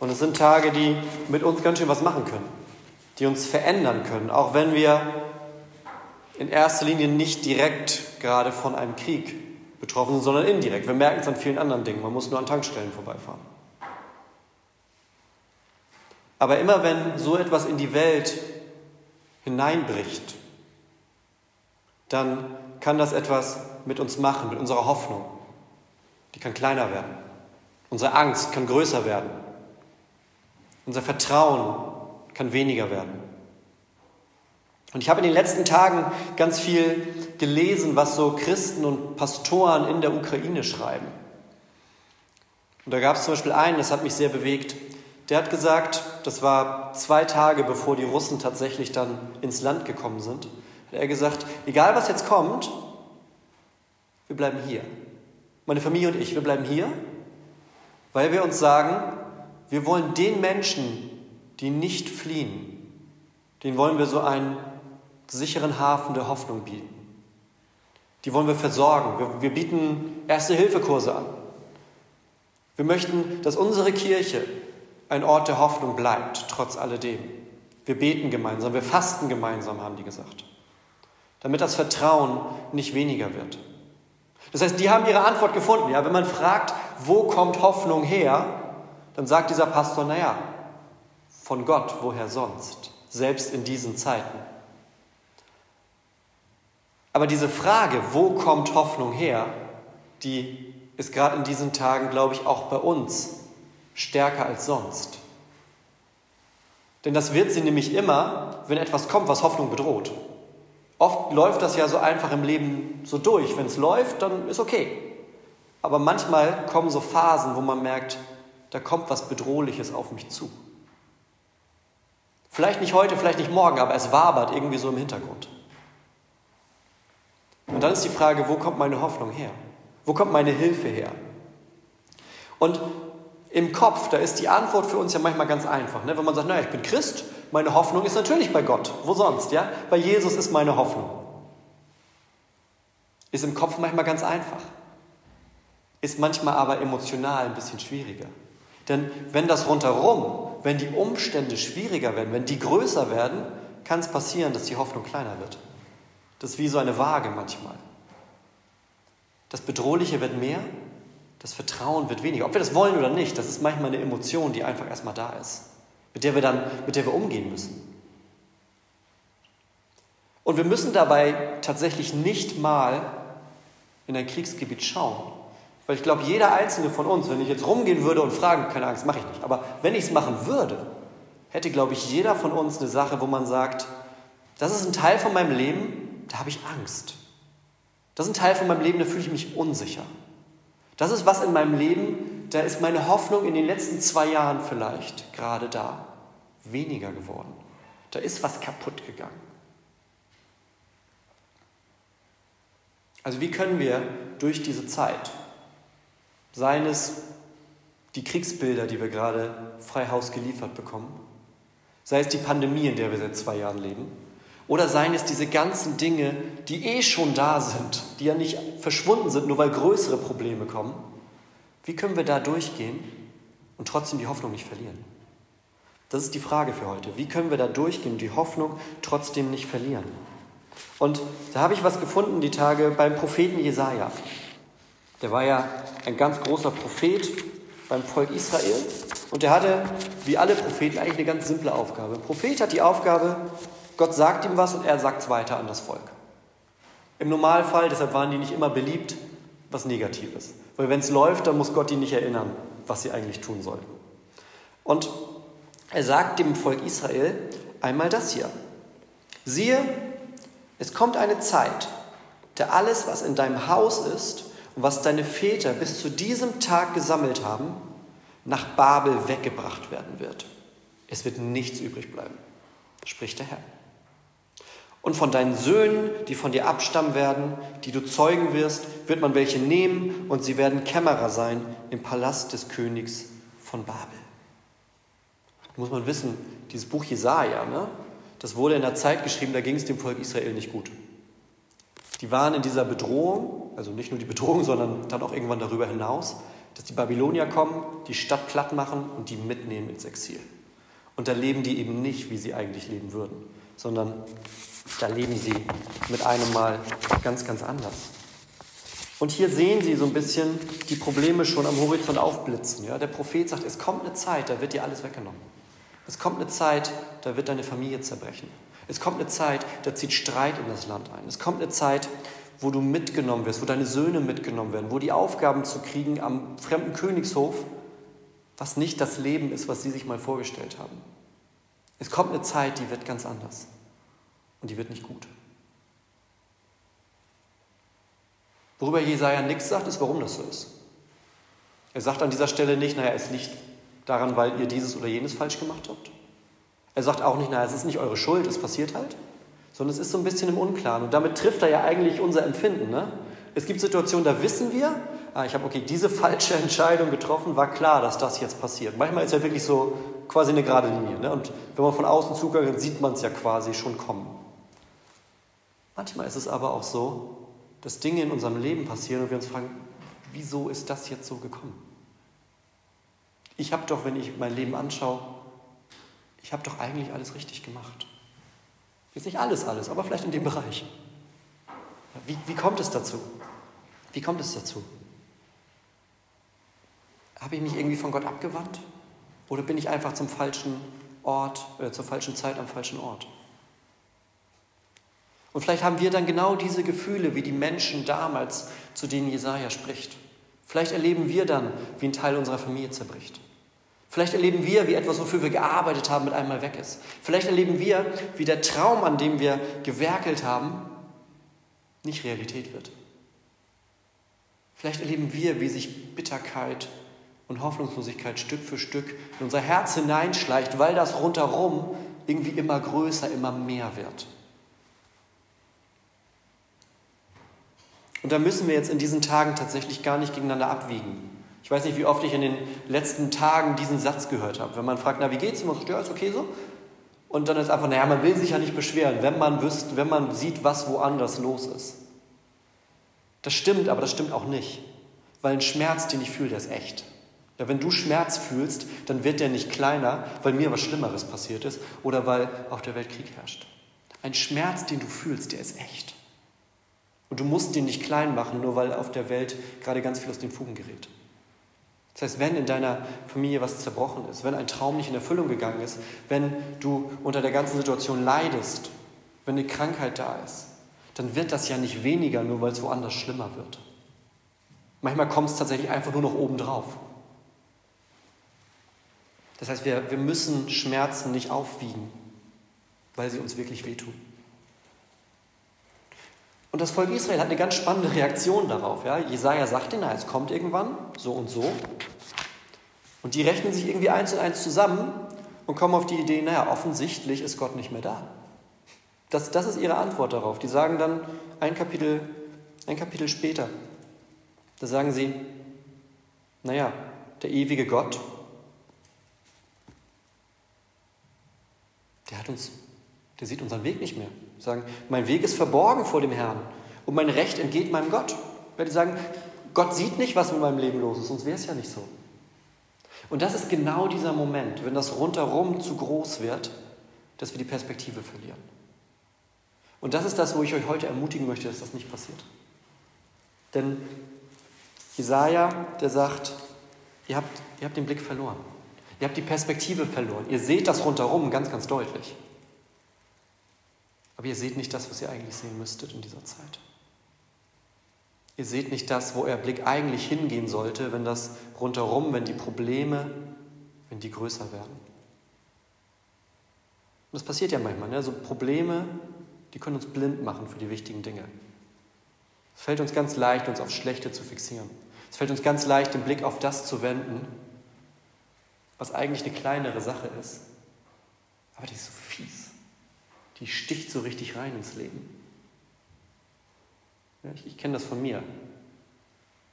Und es sind Tage, die mit uns ganz schön was machen können, die uns verändern können, auch wenn wir in erster Linie nicht direkt gerade von einem Krieg betroffen sind, sondern indirekt. Wir merken es an vielen anderen Dingen. Man muss nur an Tankstellen vorbeifahren. Aber immer wenn so etwas in die Welt hineinbricht, dann kann das etwas mit uns machen, mit unserer Hoffnung. Die kann kleiner werden. Unsere Angst kann größer werden. Unser Vertrauen kann weniger werden. Und ich habe in den letzten Tagen ganz viel gelesen, was so Christen und Pastoren in der Ukraine schreiben. Und da gab es zum Beispiel einen, das hat mich sehr bewegt. Der hat gesagt, das war zwei Tage bevor die Russen tatsächlich dann ins Land gekommen sind, hat er gesagt, egal was jetzt kommt, wir bleiben hier. Meine Familie und ich, wir bleiben hier, weil wir uns sagen, wir wollen den Menschen, die nicht fliehen, den wollen wir so einen sicheren Hafen der Hoffnung bieten. Die wollen wir versorgen. Wir, wir bieten Erste-Hilfe-Kurse an. Wir möchten, dass unsere Kirche ein Ort der Hoffnung bleibt, trotz alledem. Wir beten gemeinsam, wir fasten gemeinsam, haben die gesagt, damit das Vertrauen nicht weniger wird. Das heißt, die haben ihre Antwort gefunden. Ja, wenn man fragt, wo kommt Hoffnung her, dann sagt dieser Pastor, naja, von Gott, woher sonst, selbst in diesen Zeiten. Aber diese Frage, wo kommt Hoffnung her, die ist gerade in diesen Tagen, glaube ich, auch bei uns stärker als sonst. Denn das wird sie nämlich immer, wenn etwas kommt, was Hoffnung bedroht. Oft läuft das ja so einfach im Leben so durch. Wenn es läuft, dann ist okay. Aber manchmal kommen so Phasen, wo man merkt, da kommt was Bedrohliches auf mich zu. Vielleicht nicht heute, vielleicht nicht morgen, aber es wabert irgendwie so im Hintergrund. Und dann ist die Frage, wo kommt meine Hoffnung her? Wo kommt meine Hilfe her? Und im Kopf, da ist die Antwort für uns ja manchmal ganz einfach. Ne? Wenn man sagt, naja, ich bin Christ, meine Hoffnung ist natürlich bei Gott. Wo sonst? Ja? Bei Jesus ist meine Hoffnung. Ist im Kopf manchmal ganz einfach. Ist manchmal aber emotional ein bisschen schwieriger. Denn wenn das rundherum, wenn die Umstände schwieriger werden, wenn die größer werden, kann es passieren, dass die Hoffnung kleiner wird. Das ist wie so eine Waage manchmal. Das Bedrohliche wird mehr, das Vertrauen wird weniger. Ob wir das wollen oder nicht, das ist manchmal eine Emotion, die einfach erstmal da ist mit der wir dann, mit der wir umgehen müssen. Und wir müssen dabei tatsächlich nicht mal in ein Kriegsgebiet schauen. Weil ich glaube, jeder einzelne von uns, wenn ich jetzt rumgehen würde und fragen, keine Angst, mache ich nicht, aber wenn ich es machen würde, hätte, glaube ich, jeder von uns eine Sache, wo man sagt, das ist ein Teil von meinem Leben, da habe ich Angst. Das ist ein Teil von meinem Leben, da fühle ich mich unsicher. Das ist was in meinem Leben, da ist meine Hoffnung in den letzten zwei Jahren vielleicht gerade da weniger geworden. Da ist was kaputt gegangen. Also wie können wir durch diese Zeit, seien es die Kriegsbilder, die wir gerade frei Haus geliefert bekommen, sei es die Pandemie, in der wir seit zwei Jahren leben, oder seien es diese ganzen Dinge, die eh schon da sind, die ja nicht verschwunden sind, nur weil größere Probleme kommen, wie können wir da durchgehen und trotzdem die Hoffnung nicht verlieren? Das ist die Frage für heute. Wie können wir da durchgehen und die Hoffnung trotzdem nicht verlieren? Und da habe ich was gefunden die Tage beim Propheten Jesaja. Der war ja ein ganz großer Prophet beim Volk Israel und der hatte, wie alle Propheten, eigentlich eine ganz simple Aufgabe. Ein Prophet hat die Aufgabe, Gott sagt ihm was und er sagt es weiter an das Volk. Im Normalfall, deshalb waren die nicht immer beliebt, was Negatives. Weil wenn es läuft, dann muss Gott ihn nicht erinnern, was sie eigentlich tun sollten. Und er sagt dem Volk Israel einmal das hier. Siehe, es kommt eine Zeit, da alles, was in deinem Haus ist was deine Väter bis zu diesem Tag gesammelt haben, nach Babel weggebracht werden wird. Es wird nichts übrig bleiben, spricht der Herr. Und von deinen Söhnen, die von dir abstammen werden, die du zeugen wirst, wird man welche nehmen und sie werden Kämmerer sein im Palast des Königs von Babel. Muss man wissen, dieses Buch Jesaja, ne, das wurde in der Zeit geschrieben, da ging es dem Volk Israel nicht gut. Die waren in dieser Bedrohung, also nicht nur die Bedrohung, sondern dann auch irgendwann darüber hinaus, dass die Babylonier kommen, die Stadt platt machen und die mitnehmen ins Exil. Und da leben die eben nicht, wie sie eigentlich leben würden, sondern da leben sie mit einem Mal ganz, ganz anders. Und hier sehen Sie so ein bisschen die Probleme schon am Horizont aufblitzen. Ja? Der Prophet sagt, es kommt eine Zeit, da wird dir alles weggenommen. Es kommt eine Zeit, da wird deine Familie zerbrechen. Es kommt eine Zeit, da zieht Streit in das Land ein. Es kommt eine Zeit, wo du mitgenommen wirst, wo deine Söhne mitgenommen werden, wo die Aufgaben zu kriegen am fremden Königshof, was nicht das Leben ist, was sie sich mal vorgestellt haben. Es kommt eine Zeit, die wird ganz anders. Und die wird nicht gut. Worüber Jesaja nichts sagt, ist, warum das so ist. Er sagt an dieser Stelle nicht, naja, es liegt daran, weil ihr dieses oder jenes falsch gemacht habt. Er sagt auch nicht, naja, es ist nicht eure Schuld, es passiert halt, sondern es ist so ein bisschen im Unklaren. Und damit trifft er ja eigentlich unser Empfinden. Ne? Es gibt Situationen, da wissen wir, ah, ich habe okay, diese falsche Entscheidung getroffen, war klar, dass das jetzt passiert. Manchmal ist ja wirklich so quasi eine gerade Linie. Ne? Und wenn man von außen zuguckt, sieht man es ja quasi schon kommen. Manchmal ist es aber auch so, dass Dinge in unserem Leben passieren und wir uns fragen, wieso ist das jetzt so gekommen? Ich habe doch, wenn ich mein Leben anschaue, ich habe doch eigentlich alles richtig gemacht. Jetzt nicht alles, alles, aber vielleicht in dem Bereich. Wie, wie kommt es dazu? Wie kommt es dazu? Habe ich mich irgendwie von Gott abgewandt? Oder bin ich einfach zum falschen Ort, äh, zur falschen Zeit am falschen Ort? Und vielleicht haben wir dann genau diese Gefühle wie die Menschen damals, zu denen Jesaja spricht. Vielleicht erleben wir dann, wie ein Teil unserer Familie zerbricht. Vielleicht erleben wir, wie etwas, wofür wir gearbeitet haben, mit einmal weg ist. Vielleicht erleben wir, wie der Traum, an dem wir gewerkelt haben, nicht Realität wird. Vielleicht erleben wir, wie sich Bitterkeit und Hoffnungslosigkeit Stück für Stück in unser Herz hineinschleicht, weil das rundherum irgendwie immer größer, immer mehr wird. Und da müssen wir jetzt in diesen Tagen tatsächlich gar nicht gegeneinander abwiegen. Ich weiß nicht, wie oft ich in den letzten Tagen diesen Satz gehört habe. Wenn man fragt, na, wie geht's? Und man sagt, ja, ist okay so. Und dann ist einfach, naja, man will sich ja nicht beschweren, wenn man, wüsst, wenn man sieht, was woanders los ist. Das stimmt, aber das stimmt auch nicht. Weil ein Schmerz, den ich fühle, der ist echt. Ja, wenn du Schmerz fühlst, dann wird der nicht kleiner, weil mir was Schlimmeres passiert ist oder weil auf der Welt Krieg herrscht. Ein Schmerz, den du fühlst, der ist echt. Und du musst den nicht klein machen, nur weil auf der Welt gerade ganz viel aus den Fugen gerät. Das heißt, wenn in deiner Familie was zerbrochen ist, wenn ein Traum nicht in Erfüllung gegangen ist, wenn du unter der ganzen Situation leidest, wenn eine Krankheit da ist, dann wird das ja nicht weniger, nur weil es woanders schlimmer wird. Manchmal kommt es tatsächlich einfach nur noch obendrauf. Das heißt, wir, wir müssen Schmerzen nicht aufwiegen, weil sie uns wirklich wehtun. Und das Volk Israel hat eine ganz spannende Reaktion darauf. Ja? Jesaja sagt ihnen, es kommt irgendwann, so und so. Und die rechnen sich irgendwie eins und eins zusammen und kommen auf die Idee, naja, offensichtlich ist Gott nicht mehr da. Das, das ist ihre Antwort darauf. Die sagen dann ein Kapitel, ein Kapitel später, da sagen sie, naja, der ewige Gott, der hat uns, der sieht unseren Weg nicht mehr. Sagen, mein Weg ist verborgen vor dem Herrn und mein Recht entgeht meinem Gott. Weil die sagen, Gott sieht nicht, was mit meinem Leben los ist, sonst wäre es ja nicht so. Und das ist genau dieser Moment, wenn das rundherum zu groß wird, dass wir die Perspektive verlieren. Und das ist das, wo ich euch heute ermutigen möchte, dass das nicht passiert. Denn Jesaja, der sagt, ihr habt, ihr habt den Blick verloren. Ihr habt die Perspektive verloren. Ihr seht das rundherum ganz, ganz deutlich. Aber ihr seht nicht das, was ihr eigentlich sehen müsstet in dieser Zeit. Ihr seht nicht das, wo euer Blick eigentlich hingehen sollte, wenn das rundherum, wenn die Probleme, wenn die größer werden. Und das passiert ja manchmal. Ne? So Probleme, die können uns blind machen für die wichtigen Dinge. Es fällt uns ganz leicht, uns aufs Schlechte zu fixieren. Es fällt uns ganz leicht, den Blick auf das zu wenden, was eigentlich eine kleinere Sache ist. Aber die ist so fies. Die sticht so richtig rein ins Leben. Ich, ich kenne das von mir.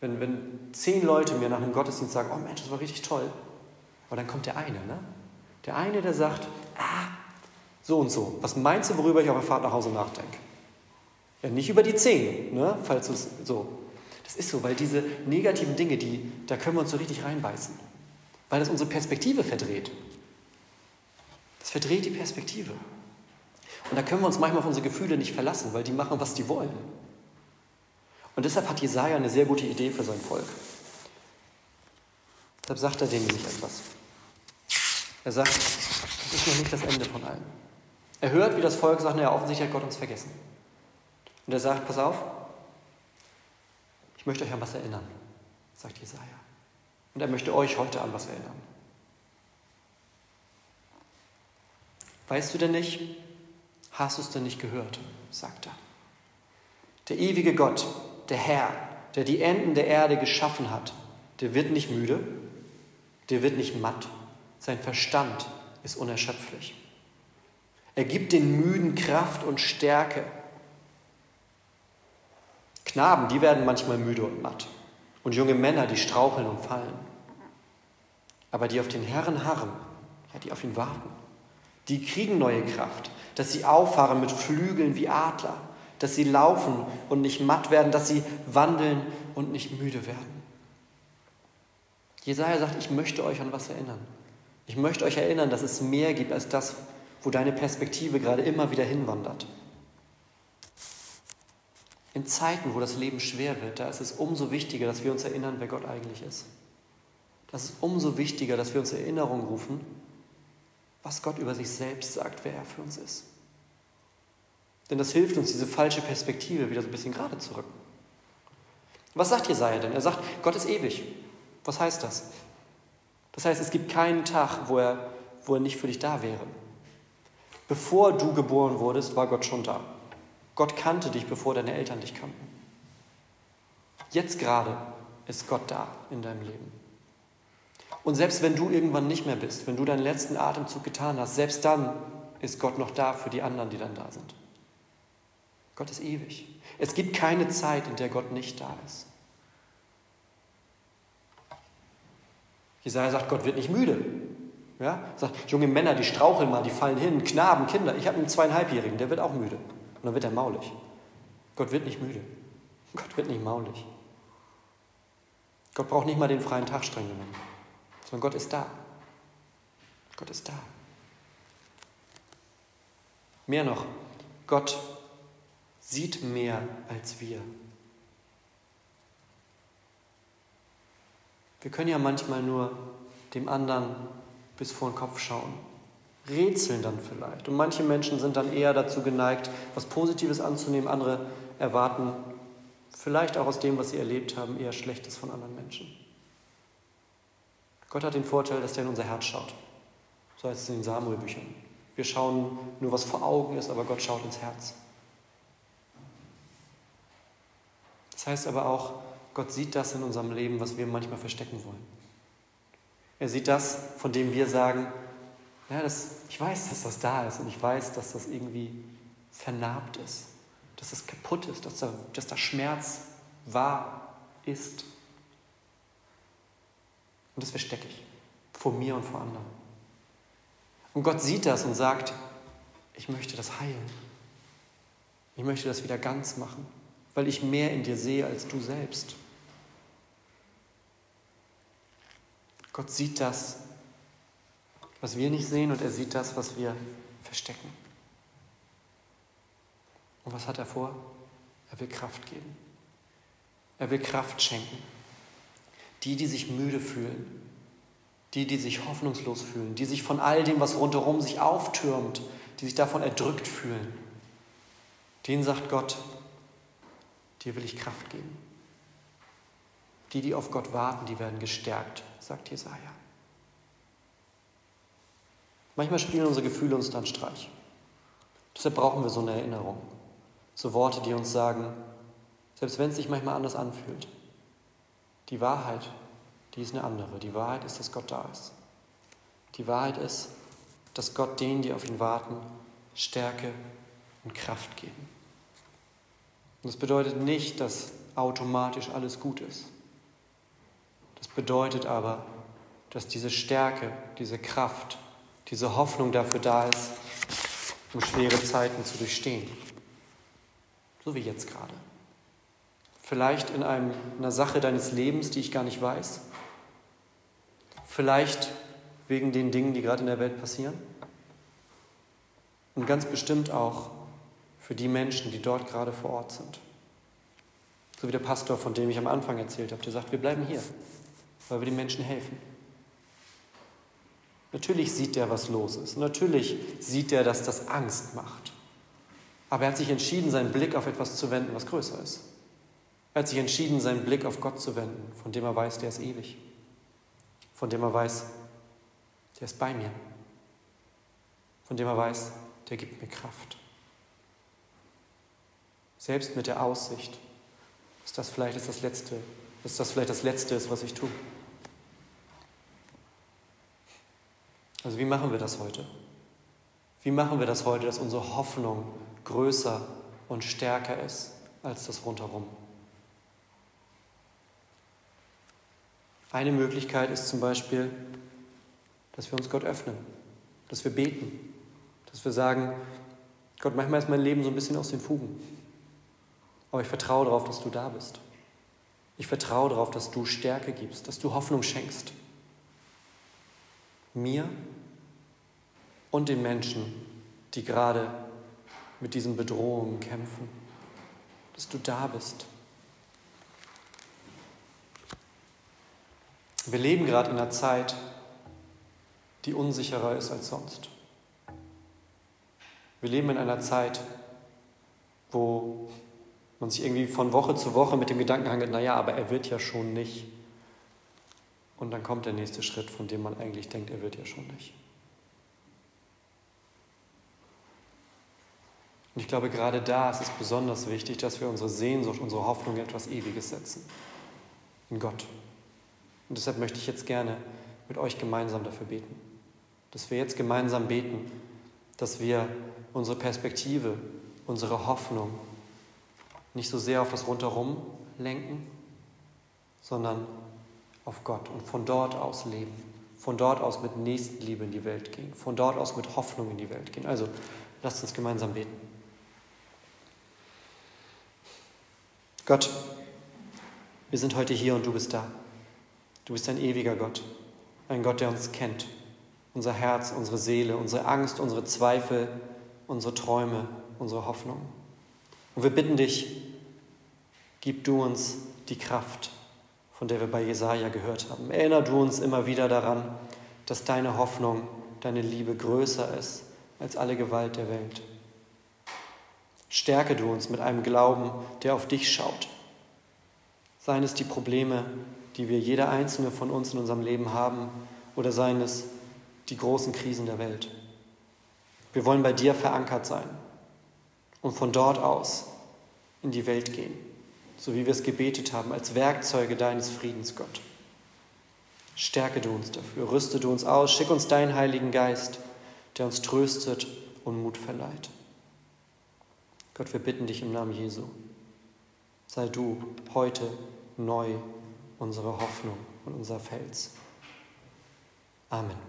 Wenn, wenn zehn Leute mir nach einem Gottesdienst sagen, oh Mensch, das war richtig toll, aber dann kommt der eine, ne? Der eine, der sagt, ah, so und so. Was meinst du, worüber ich auf der Fahrt nach Hause nachdenke? Ja, nicht über die zehn, ne? Falls es so. Das ist so, weil diese negativen Dinge, die, da können wir uns so richtig reinbeißen. Weil das unsere Perspektive verdreht. Das verdreht die Perspektive. Und da können wir uns manchmal auf unsere Gefühle nicht verlassen, weil die machen, was die wollen. Und deshalb hat Jesaja eine sehr gute Idee für sein Volk. Deshalb sagt er denen nämlich etwas. Er sagt, das ist noch nicht das Ende von allem. Er hört, wie das Volk sagt, naja, offensichtlich hat Gott uns vergessen. Und er sagt, pass auf, ich möchte euch an was erinnern, sagt Jesaja. Und er möchte euch heute an was erinnern. Weißt du denn nicht, hast du es denn nicht gehört, sagt er. Der ewige Gott, der Herr, der die Enden der Erde geschaffen hat, der wird nicht müde, der wird nicht matt, sein Verstand ist unerschöpflich. Er gibt den Müden Kraft und Stärke. Knaben, die werden manchmal müde und matt. Und junge Männer, die straucheln und fallen. Aber die auf den Herrn harren, ja, die auf ihn warten, die kriegen neue Kraft, dass sie auffahren mit Flügeln wie Adler dass sie laufen und nicht matt werden, dass sie wandeln und nicht müde werden. Jesaja sagt, ich möchte euch an was erinnern. Ich möchte euch erinnern, dass es mehr gibt als das, wo deine Perspektive gerade immer wieder hinwandert. In Zeiten, wo das Leben schwer wird, da ist es umso wichtiger, dass wir uns erinnern, wer Gott eigentlich ist. Das ist umso wichtiger, dass wir uns Erinnerung rufen, was Gott über sich selbst sagt, wer er für uns ist. Denn das hilft uns, diese falsche Perspektive wieder so ein bisschen gerade zu rücken. Was sagt Jesaja denn? Er sagt, Gott ist ewig. Was heißt das? Das heißt, es gibt keinen Tag, wo er, wo er nicht für dich da wäre. Bevor du geboren wurdest, war Gott schon da. Gott kannte dich, bevor deine Eltern dich kannten. Jetzt gerade ist Gott da in deinem Leben. Und selbst wenn du irgendwann nicht mehr bist, wenn du deinen letzten Atemzug getan hast, selbst dann ist Gott noch da für die anderen, die dann da sind. Gott ist ewig. Es gibt keine Zeit, in der Gott nicht da ist. Jesaja sagt, Gott wird nicht müde. Ja? Sagt, junge Männer, die straucheln mal, die fallen hin, Knaben, Kinder. Ich habe einen zweieinhalbjährigen, der wird auch müde. Und dann wird er maulig. Gott wird nicht müde. Gott wird nicht maulig. Gott braucht nicht mal den freien Tag streng genommen, sondern Gott ist da. Gott ist da. Mehr noch, Gott sieht mehr als wir. Wir können ja manchmal nur dem anderen bis vor den Kopf schauen, rätseln dann vielleicht. Und manche Menschen sind dann eher dazu geneigt, was Positives anzunehmen, andere erwarten vielleicht auch aus dem, was sie erlebt haben, eher Schlechtes von anderen Menschen. Gott hat den Vorteil, dass er in unser Herz schaut. So heißt es in den Samuel-Büchern. Wir schauen nur, was vor Augen ist, aber Gott schaut ins Herz. Das heißt aber auch, Gott sieht das in unserem Leben, was wir manchmal verstecken wollen. Er sieht das, von dem wir sagen, ja, das, ich weiß, dass das da ist und ich weiß, dass das irgendwie vernarbt ist, dass das kaputt ist, dass da, dass da Schmerz wahr ist. Und das verstecke ich vor mir und vor anderen. Und Gott sieht das und sagt, ich möchte das heilen. Ich möchte das wieder ganz machen weil ich mehr in dir sehe als du selbst. Gott sieht das, was wir nicht sehen, und er sieht das, was wir verstecken. Und was hat er vor? Er will Kraft geben. Er will Kraft schenken. Die, die sich müde fühlen, die, die sich hoffnungslos fühlen, die sich von all dem, was rundherum sich auftürmt, die sich davon erdrückt fühlen, denen sagt Gott, Dir will ich Kraft geben. Die, die auf Gott warten, die werden gestärkt, sagt Jesaja. Manchmal spielen unsere Gefühle uns dann Streich. Deshalb brauchen wir so eine Erinnerung. So Worte, die uns sagen, Selbst wenn es sich manchmal anders anfühlt. Die Wahrheit, die ist eine andere. Die Wahrheit ist, dass Gott da ist. Die Wahrheit ist, dass Gott denen, die auf ihn warten, Stärke und Kraft geben. Und das bedeutet nicht, dass automatisch alles gut ist. Das bedeutet aber, dass diese Stärke, diese Kraft, diese Hoffnung dafür da ist, um schwere Zeiten zu durchstehen. So wie jetzt gerade. Vielleicht in einem, einer Sache deines Lebens, die ich gar nicht weiß. Vielleicht wegen den Dingen, die gerade in der Welt passieren. Und ganz bestimmt auch für die Menschen, die dort gerade vor Ort sind. So wie der Pastor, von dem ich am Anfang erzählt habe, der sagt, wir bleiben hier, weil wir den Menschen helfen. Natürlich sieht er, was los ist. Natürlich sieht er, dass das Angst macht. Aber er hat sich entschieden, seinen Blick auf etwas zu wenden, was größer ist. Er hat sich entschieden, seinen Blick auf Gott zu wenden, von dem er weiß, der ist ewig. Von dem er weiß, der ist bei mir. Von dem er weiß, der gibt mir Kraft. Selbst mit der Aussicht, dass das vielleicht ist das Letzte, dass das vielleicht das Letzte ist, was ich tue. Also wie machen wir das heute? Wie machen wir das heute, dass unsere Hoffnung größer und stärker ist als das rundherum? Eine Möglichkeit ist zum Beispiel, dass wir uns Gott öffnen, dass wir beten, dass wir sagen, Gott, manchmal ist mein Leben so ein bisschen aus den Fugen, aber ich vertraue darauf, dass du da bist. Ich vertraue darauf, dass du Stärke gibst, dass du Hoffnung schenkst. Mir und den Menschen, die gerade mit diesen Bedrohungen kämpfen, dass du da bist. Wir leben gerade in einer Zeit, die unsicherer ist als sonst. Wir leben in einer Zeit, wo man sich irgendwie von Woche zu Woche mit dem Gedanken hangelt, naja, aber er wird ja schon nicht. Und dann kommt der nächste Schritt, von dem man eigentlich denkt, er wird ja schon nicht. Und ich glaube, gerade da ist es besonders wichtig, dass wir unsere Sehnsucht, unsere Hoffnung in etwas Ewiges setzen. In Gott. Und deshalb möchte ich jetzt gerne mit euch gemeinsam dafür beten. Dass wir jetzt gemeinsam beten, dass wir unsere Perspektive, unsere Hoffnung nicht so sehr auf das Rundherum lenken, sondern auf Gott und von dort aus leben. Von dort aus mit Nächstenliebe in die Welt gehen. Von dort aus mit Hoffnung in die Welt gehen. Also lasst uns gemeinsam beten. Gott, wir sind heute hier und du bist da. Du bist ein ewiger Gott, ein Gott, der uns kennt, unser Herz, unsere Seele, unsere Angst, unsere Zweifel, unsere Träume, unsere Hoffnung. Und wir bitten dich, gib du uns die Kraft, von der wir bei Jesaja gehört haben. Erinner du uns immer wieder daran, dass deine Hoffnung, deine Liebe größer ist als alle Gewalt der Welt. Stärke du uns mit einem Glauben, der auf dich schaut. Seien es die Probleme, die wir jeder einzelne von uns in unserem Leben haben, oder seien es die großen Krisen der Welt. Wir wollen bei dir verankert sein und von dort aus in die Welt gehen, so wie wir es gebetet haben, als Werkzeuge deines Friedens, Gott. Stärke du uns dafür, rüste du uns aus, schick uns deinen Heiligen Geist, der uns tröstet und Mut verleiht. Gott, wir bitten dich im Namen Jesu, sei du heute neu unsere Hoffnung und unser Fels. Amen.